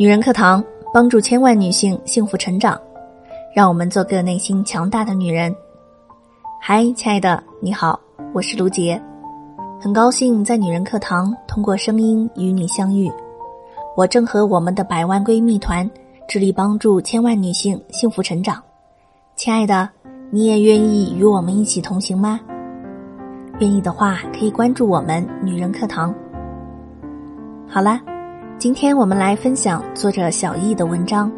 女人课堂帮助千万女性幸福成长，让我们做个内心强大的女人。嗨，亲爱的，你好，我是卢杰，很高兴在女人课堂通过声音与你相遇。我正和我们的百万闺蜜团致力帮助千万女性幸福成长。亲爱的，你也愿意与我们一起同行吗？愿意的话，可以关注我们女人课堂。好啦。今天我们来分享作者小易的文章。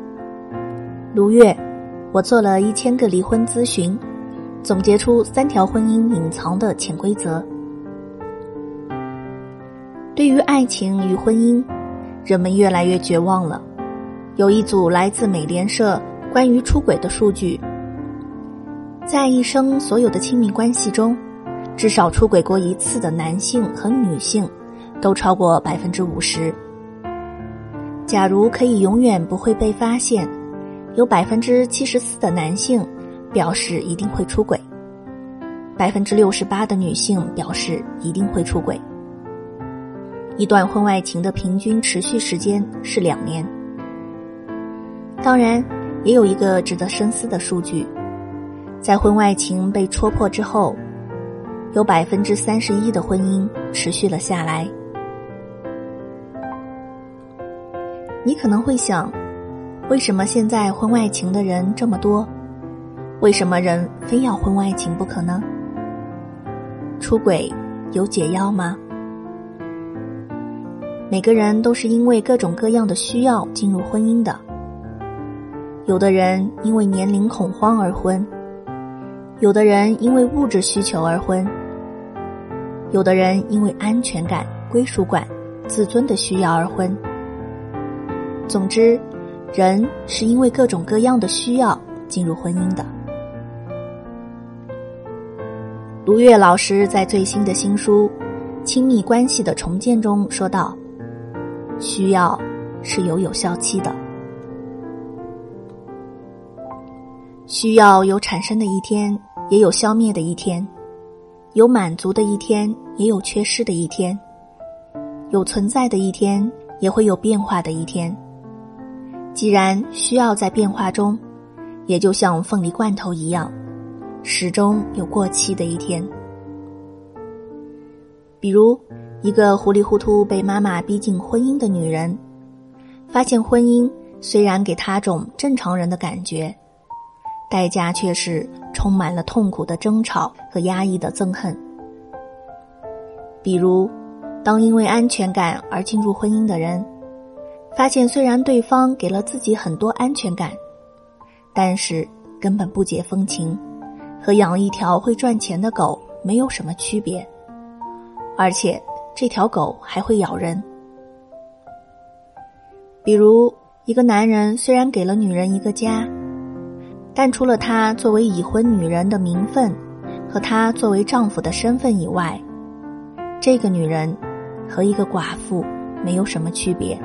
卢月，我做了一千个离婚咨询，总结出三条婚姻隐藏的潜规则。对于爱情与婚姻，人们越来越绝望了。有一组来自美联社关于出轨的数据，在一生所有的亲密关系中，至少出轨过一次的男性和女性，都超过百分之五十。假如可以永远不会被发现，有百分之七十四的男性表示一定会出轨，百分之六十八的女性表示一定会出轨。一段婚外情的平均持续时间是两年。当然，也有一个值得深思的数据，在婚外情被戳破之后，有百分之三十一的婚姻持续了下来。你可能会想，为什么现在婚外情的人这么多？为什么人非要婚外情不可呢？出轨有解药吗？每个人都是因为各种各样的需要进入婚姻的。有的人因为年龄恐慌而婚，有的人因为物质需求而婚，有的人因为安全感、归属感、自尊的需要而婚。总之，人是因为各种各样的需要进入婚姻的。卢月老师在最新的新书《亲密关系的重建》中说道：“需要是有有效期的，需要有产生的一天，也有消灭的一天；有满足的一天，也有缺失的一天；有存在的一天，也会有变化的一天。”既然需要在变化中，也就像凤梨罐头一样，始终有过期的一天。比如，一个糊里糊涂被妈妈逼进婚姻的女人，发现婚姻虽然给她种正常人的感觉，代价却是充满了痛苦的争吵和压抑的憎恨。比如，当因为安全感而进入婚姻的人。发现虽然对方给了自己很多安全感，但是根本不解风情，和养一条会赚钱的狗没有什么区别，而且这条狗还会咬人。比如，一个男人虽然给了女人一个家，但除了他作为已婚女人的名分和他作为丈夫的身份以外，这个女人和一个寡妇没有什么区别。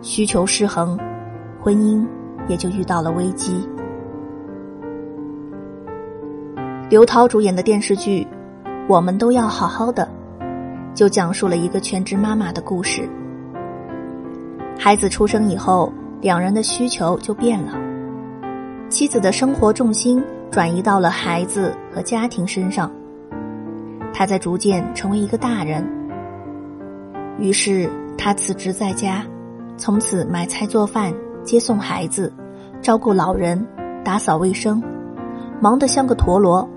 需求失衡，婚姻也就遇到了危机。刘涛主演的电视剧《我们都要好好的》，就讲述了一个全职妈妈的故事。孩子出生以后，两人的需求就变了，妻子的生活重心转移到了孩子和家庭身上，他在逐渐成为一个大人。于是，他辞职在家。从此买菜做饭、接送孩子、照顾老人、打扫卫生，忙得像个陀螺。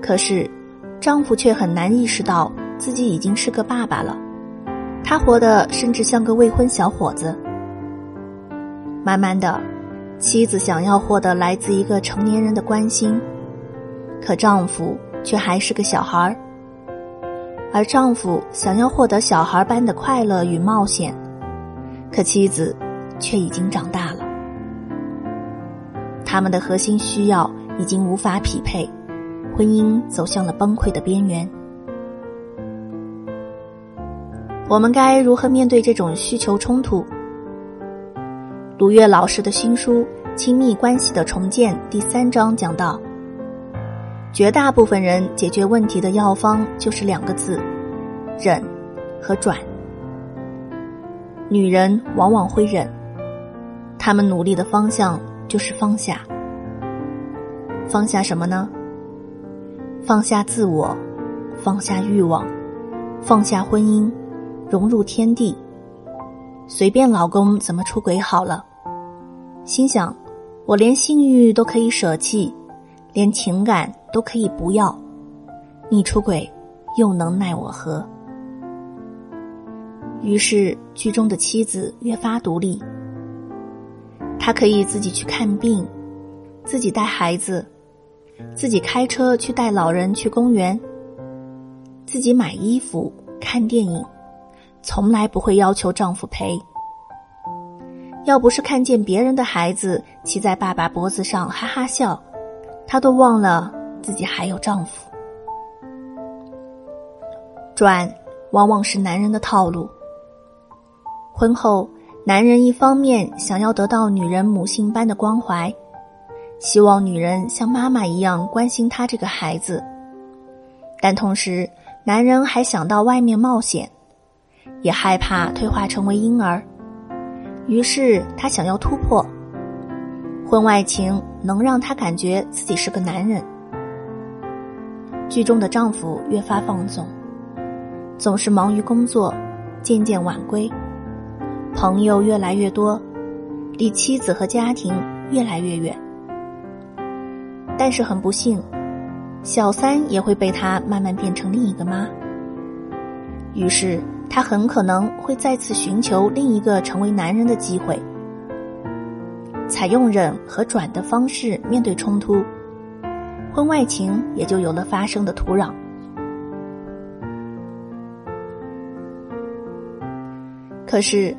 可是，丈夫却很难意识到自己已经是个爸爸了，他活得甚至像个未婚小伙子。慢慢的，妻子想要获得来自一个成年人的关心，可丈夫却还是个小孩儿，而丈夫想要获得小孩般的快乐与冒险。可妻子却已经长大了，他们的核心需要已经无法匹配，婚姻走向了崩溃的边缘。我们该如何面对这种需求冲突？鲁月老师的新书《亲密关系的重建》第三章讲到，绝大部分人解决问题的药方就是两个字：忍和转。女人往往会忍，她们努力的方向就是放下。放下什么呢？放下自我，放下欲望，放下婚姻，融入天地，随便老公怎么出轨好了。心想，我连性欲都可以舍弃，连情感都可以不要，你出轨又能奈我何？于是，剧中的妻子越发独立。她可以自己去看病，自己带孩子，自己开车去带老人去公园，自己买衣服、看电影，从来不会要求丈夫陪。要不是看见别人的孩子骑在爸爸脖子上哈哈笑，她都忘了自己还有丈夫。转，往往是男人的套路。婚后，男人一方面想要得到女人母性般的关怀，希望女人像妈妈一样关心他这个孩子，但同时，男人还想到外面冒险，也害怕退化成为婴儿，于是他想要突破。婚外情能让他感觉自己是个男人。剧中的丈夫越发放纵，总是忙于工作，渐渐晚归。朋友越来越多，离妻子和家庭越来越远。但是很不幸，小三也会被他慢慢变成另一个妈。于是他很可能会再次寻求另一个成为男人的机会，采用忍和转的方式面对冲突，婚外情也就有了发生的土壤。可是。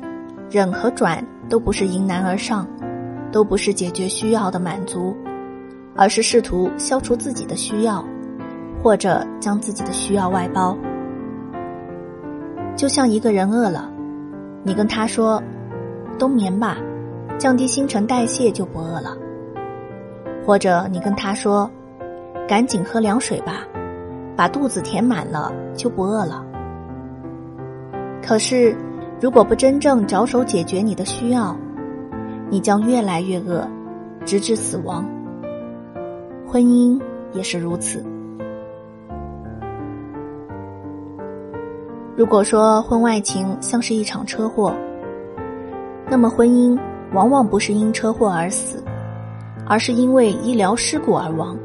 忍和转都不是迎难而上，都不是解决需要的满足，而是试图消除自己的需要，或者将自己的需要外包。就像一个人饿了，你跟他说：“冬眠吧，降低新陈代谢就不饿了。”或者你跟他说：“赶紧喝凉水吧，把肚子填满了就不饿了。”可是。如果不真正着手解决你的需要，你将越来越饿，直至死亡。婚姻也是如此。如果说婚外情像是一场车祸，那么婚姻往往不是因车祸而死，而是因为医疗事故而亡。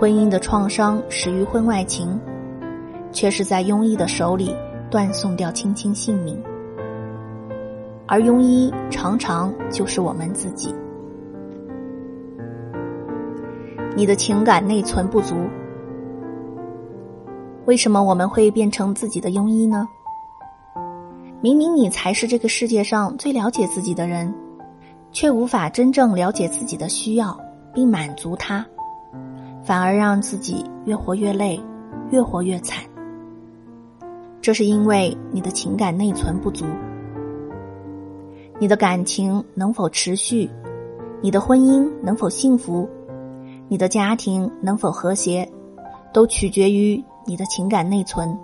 婚姻的创伤始于婚外情，却是在庸医的手里。断送掉亲亲性命，而庸医常常就是我们自己。你的情感内存不足，为什么我们会变成自己的庸医呢？明明你才是这个世界上最了解自己的人，却无法真正了解自己的需要并满足他，反而让自己越活越累，越活越惨。这是因为你的情感内存不足，你的感情能否持续，你的婚姻能否幸福，你的家庭能否和谐，都取决于你的情感内存。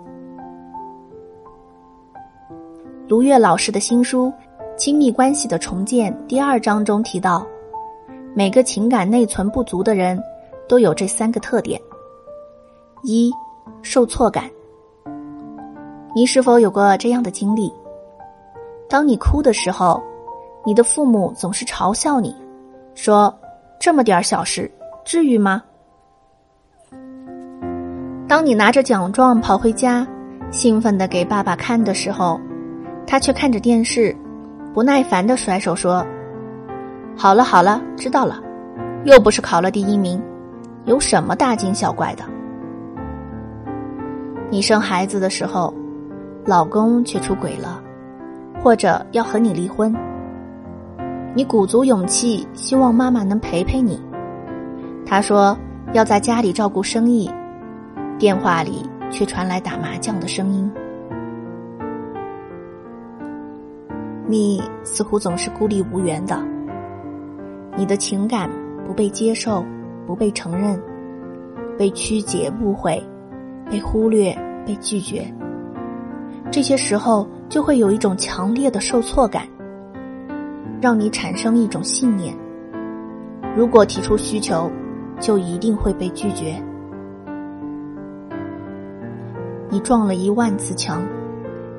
卢月老师的新书《亲密关系的重建》第二章中提到，每个情感内存不足的人，都有这三个特点：一、受挫感。你是否有过这样的经历？当你哭的时候，你的父母总是嘲笑你，说：“这么点小事，至于吗？”当你拿着奖状跑回家，兴奋的给爸爸看的时候，他却看着电视，不耐烦的甩手说：“好了好了，知道了，又不是考了第一名，有什么大惊小怪的？”你生孩子的时候。老公却出轨了，或者要和你离婚。你鼓足勇气，希望妈妈能陪陪你。他说要在家里照顾生意，电话里却传来打麻将的声音。你似乎总是孤立无援的，你的情感不被接受，不被承认，被曲解、误会，被忽略、被拒绝。这些时候，就会有一种强烈的受挫感，让你产生一种信念：如果提出需求，就一定会被拒绝。你撞了一万次墙，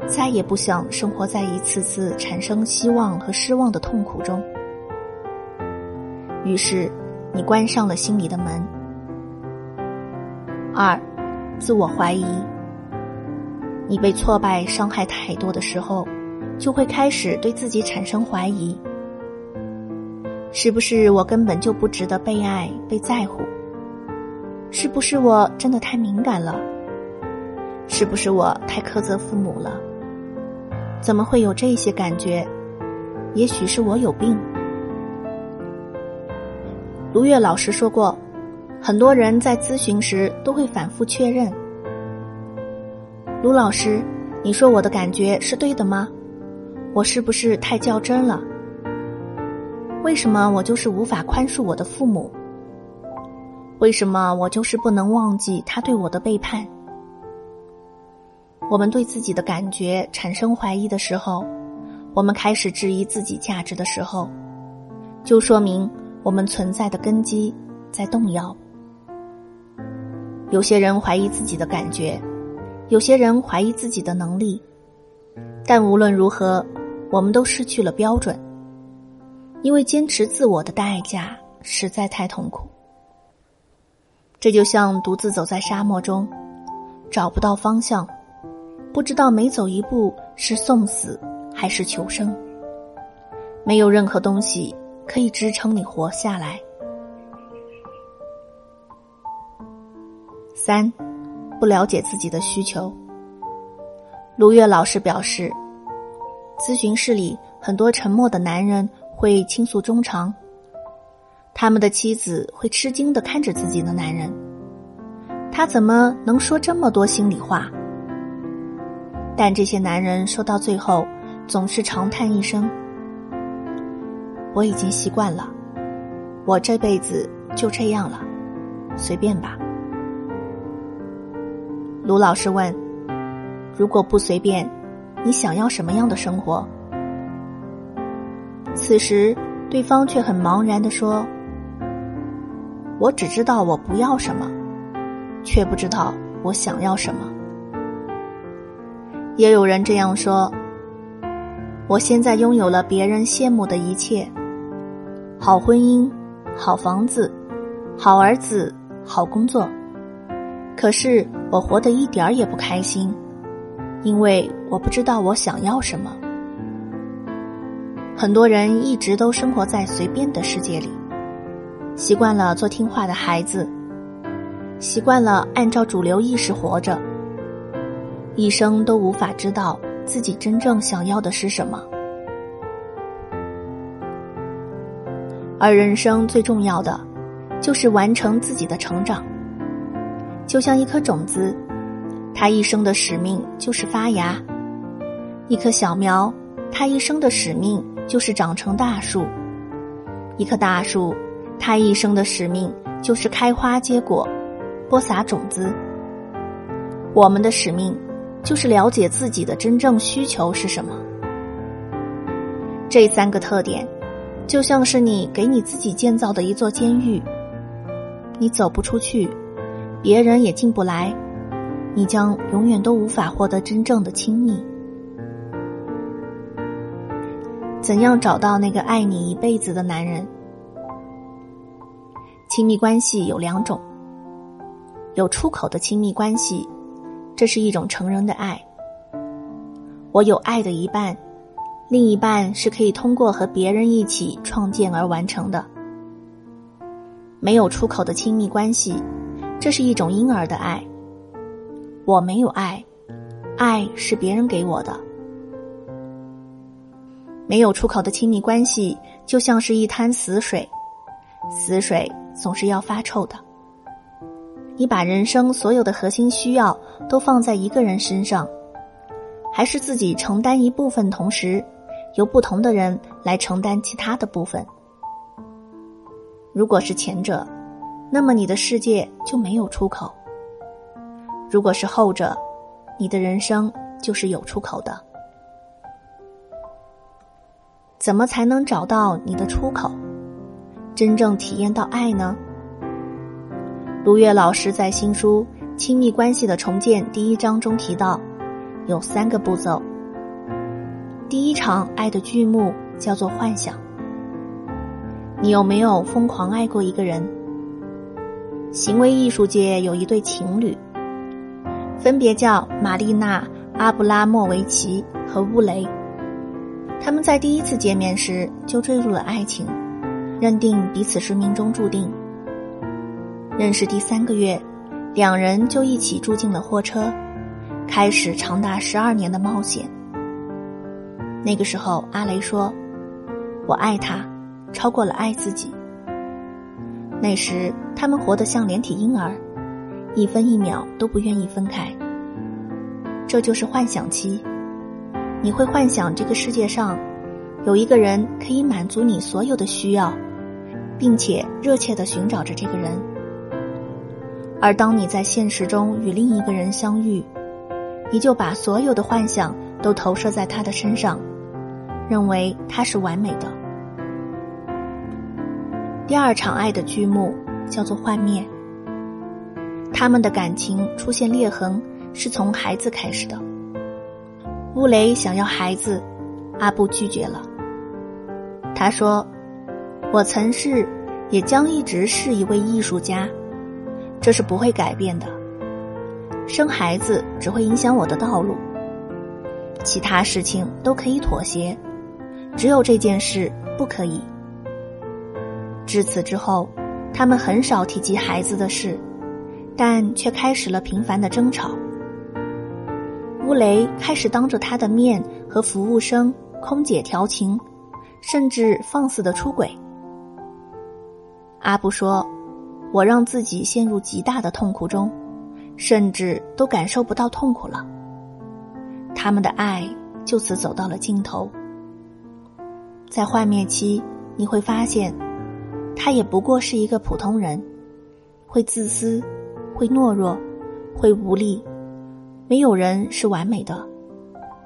再也不想生活在一次次产生希望和失望的痛苦中。于是，你关上了心里的门。二，自我怀疑。你被挫败伤害太多的时候，就会开始对自己产生怀疑：是不是我根本就不值得被爱、被在乎？是不是我真的太敏感了？是不是我太苛责父母了？怎么会有这些感觉？也许是我有病。卢月老师说过，很多人在咨询时都会反复确认。卢老师，你说我的感觉是对的吗？我是不是太较真了？为什么我就是无法宽恕我的父母？为什么我就是不能忘记他对我的背叛？我们对自己的感觉产生怀疑的时候，我们开始质疑自己价值的时候，就说明我们存在的根基在动摇。有些人怀疑自己的感觉。有些人怀疑自己的能力，但无论如何，我们都失去了标准，因为坚持自我的代价实在太痛苦。这就像独自走在沙漠中，找不到方向，不知道每走一步是送死还是求生，没有任何东西可以支撑你活下来。三。不了解自己的需求，卢月老师表示，咨询室里很多沉默的男人会倾诉衷肠，他们的妻子会吃惊的看着自己的男人，他怎么能说这么多心里话？但这些男人说到最后，总是长叹一声：“我已经习惯了，我这辈子就这样了，随便吧。”卢老师问：“如果不随便，你想要什么样的生活？”此时，对方却很茫然的说：“我只知道我不要什么，却不知道我想要什么。”也有人这样说：“我现在拥有了别人羡慕的一切，好婚姻，好房子，好儿子，好工作。”可是我活得一点儿也不开心，因为我不知道我想要什么。很多人一直都生活在随便的世界里，习惯了做听话的孩子，习惯了按照主流意识活着，一生都无法知道自己真正想要的是什么。而人生最重要的，就是完成自己的成长。就像一颗种子，它一生的使命就是发芽；一棵小苗，它一生的使命就是长成大树；一棵大树，它一生的使命就是开花结果，播撒种子。我们的使命就是了解自己的真正需求是什么。这三个特点，就像是你给你自己建造的一座监狱，你走不出去。别人也进不来，你将永远都无法获得真正的亲密。怎样找到那个爱你一辈子的男人？亲密关系有两种，有出口的亲密关系，这是一种成人的爱。我有爱的一半，另一半是可以通过和别人一起创建而完成的。没有出口的亲密关系。这是一种婴儿的爱。我没有爱，爱是别人给我的。没有出口的亲密关系，就像是一滩死水，死水总是要发臭的。你把人生所有的核心需要都放在一个人身上，还是自己承担一部分，同时由不同的人来承担其他的部分？如果是前者。那么你的世界就没有出口。如果是后者，你的人生就是有出口的。怎么才能找到你的出口，真正体验到爱呢？卢月老师在新书《亲密关系的重建》第一章中提到，有三个步骤。第一场爱的剧目叫做幻想。你有没有疯狂爱过一个人？行为艺术界有一对情侣，分别叫玛丽娜·阿布拉莫维奇和乌雷。他们在第一次见面时就坠入了爱情，认定彼此是命中注定。认识第三个月，两人就一起住进了货车，开始长达十二年的冒险。那个时候，阿雷说：“我爱他，超过了爱自己。”那时，他们活得像连体婴儿，一分一秒都不愿意分开。这就是幻想期。你会幻想这个世界上有一个人可以满足你所有的需要，并且热切的寻找着这个人。而当你在现实中与另一个人相遇，你就把所有的幻想都投射在他的身上，认为他是完美的。第二场爱的剧目叫做幻灭。他们的感情出现裂痕，是从孩子开始的。乌雷想要孩子，阿布拒绝了。他说：“我曾是，也将一直是一位艺术家，这是不会改变的。生孩子只会影响我的道路，其他事情都可以妥协，只有这件事不可以。”至此之后，他们很少提及孩子的事，但却开始了频繁的争吵。乌雷开始当着他的面和服务生、空姐调情，甚至放肆的出轨。阿布说：“我让自己陷入极大的痛苦中，甚至都感受不到痛苦了。”他们的爱就此走到了尽头。在幻灭期，你会发现，他也不过是一个普通人，会自私，会懦弱，会无力。没有人是完美的，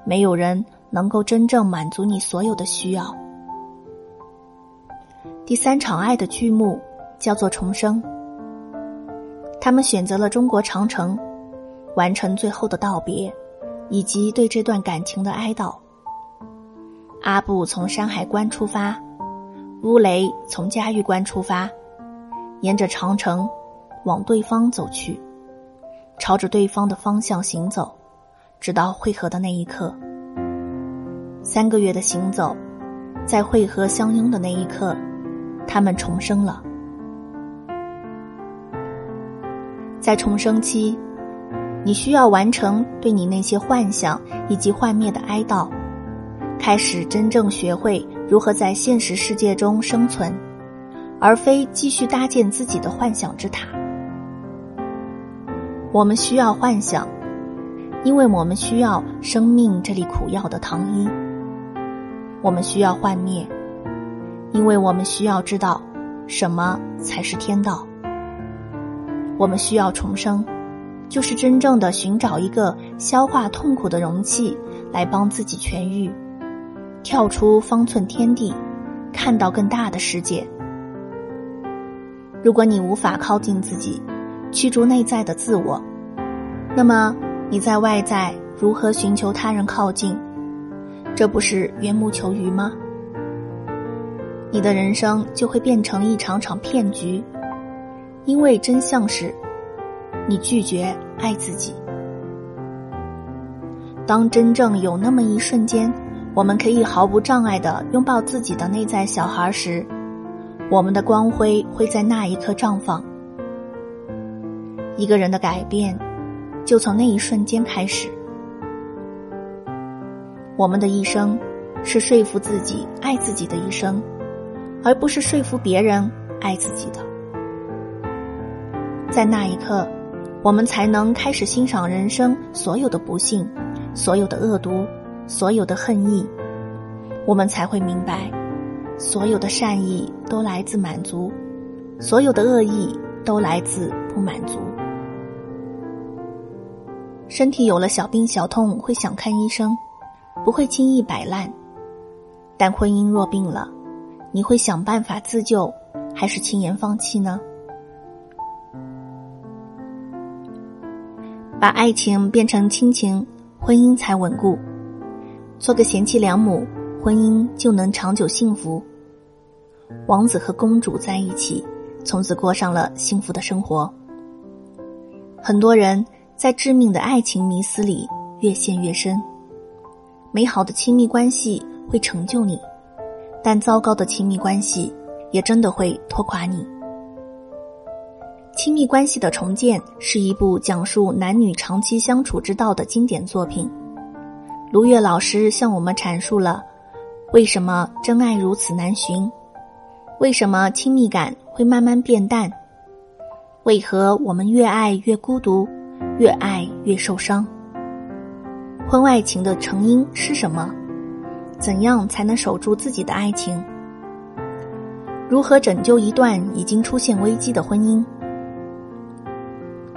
没有人能够真正满足你所有的需要。第三场爱的剧目叫做重生。他们选择了中国长城，完成最后的道别，以及对这段感情的哀悼。阿布从山海关出发，乌雷从嘉峪关出发，沿着长城往对方走去。朝着对方的方向行走，直到汇合的那一刻。三个月的行走，在汇合相拥的那一刻，他们重生了。在重生期，你需要完成对你那些幻想以及幻灭的哀悼，开始真正学会如何在现实世界中生存，而非继续搭建自己的幻想之塔。我们需要幻想，因为我们需要生命这粒苦药的糖衣。我们需要幻灭，因为我们需要知道什么才是天道。我们需要重生，就是真正的寻找一个消化痛苦的容器，来帮自己痊愈，跳出方寸天地，看到更大的世界。如果你无法靠近自己。驱逐内在的自我，那么你在外在如何寻求他人靠近？这不是缘木求鱼吗？你的人生就会变成一场场骗局，因为真相是，你拒绝爱自己。当真正有那么一瞬间，我们可以毫无障碍的拥抱自己的内在小孩时，我们的光辉会在那一刻绽放。一个人的改变，就从那一瞬间开始。我们的一生，是说服自己爱自己的一生，而不是说服别人爱自己的。在那一刻，我们才能开始欣赏人生所有的不幸、所有的恶毒、所有的恨意。我们才会明白，所有的善意都来自满足，所有的恶意都来自不满足。身体有了小病小痛会想看医生，不会轻易摆烂。但婚姻若病了，你会想办法自救，还是轻言放弃呢？把爱情变成亲情，婚姻才稳固。做个贤妻良母，婚姻就能长久幸福。王子和公主在一起，从此过上了幸福的生活。很多人在致命的爱情迷思里越陷越深。美好的亲密关系会成就你，但糟糕的亲密关系也真的会拖垮你。亲密关系的重建是一部讲述男女长期相处之道的经典作品。卢月老师向我们阐述了为什么真爱如此难寻，为什么亲密感会慢慢变淡，为何我们越爱越孤独，越爱越受伤。婚外情的成因是什么？怎样才能守住自己的爱情？如何拯救一段已经出现危机的婚姻？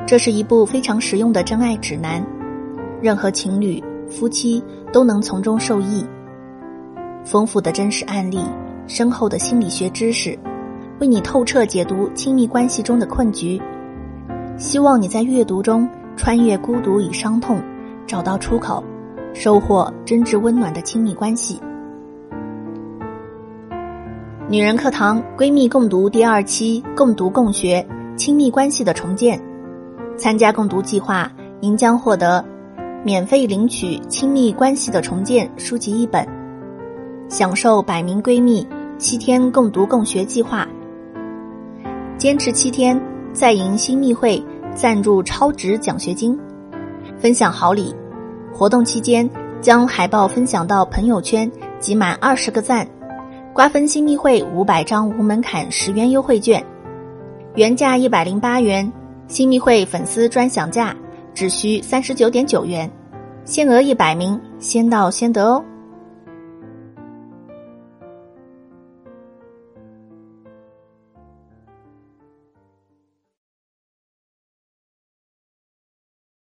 这是一部非常实用的真爱指南，任何情侣、夫妻都能从中受益。丰富的真实案例，深厚的心理学知识，为你透彻解读亲密关系中的困局。希望你在阅读中穿越孤独与伤痛，找到出口，收获真挚温暖的亲密关系。女人课堂闺蜜共读第二期，共读共学亲密关系的重建。参加共读计划，您将获得免费领取《亲密关系的重建》书籍一本，享受百名闺蜜七天共读共学计划。坚持七天，再赢新密会赞助超值奖学金，分享好礼。活动期间将海报分享到朋友圈，集满二十个赞，瓜分新密会五百张无门槛十元优惠券，原价一百零八元。新密会粉丝专享价只需三十九点九元，限额一百名，先到先得哦。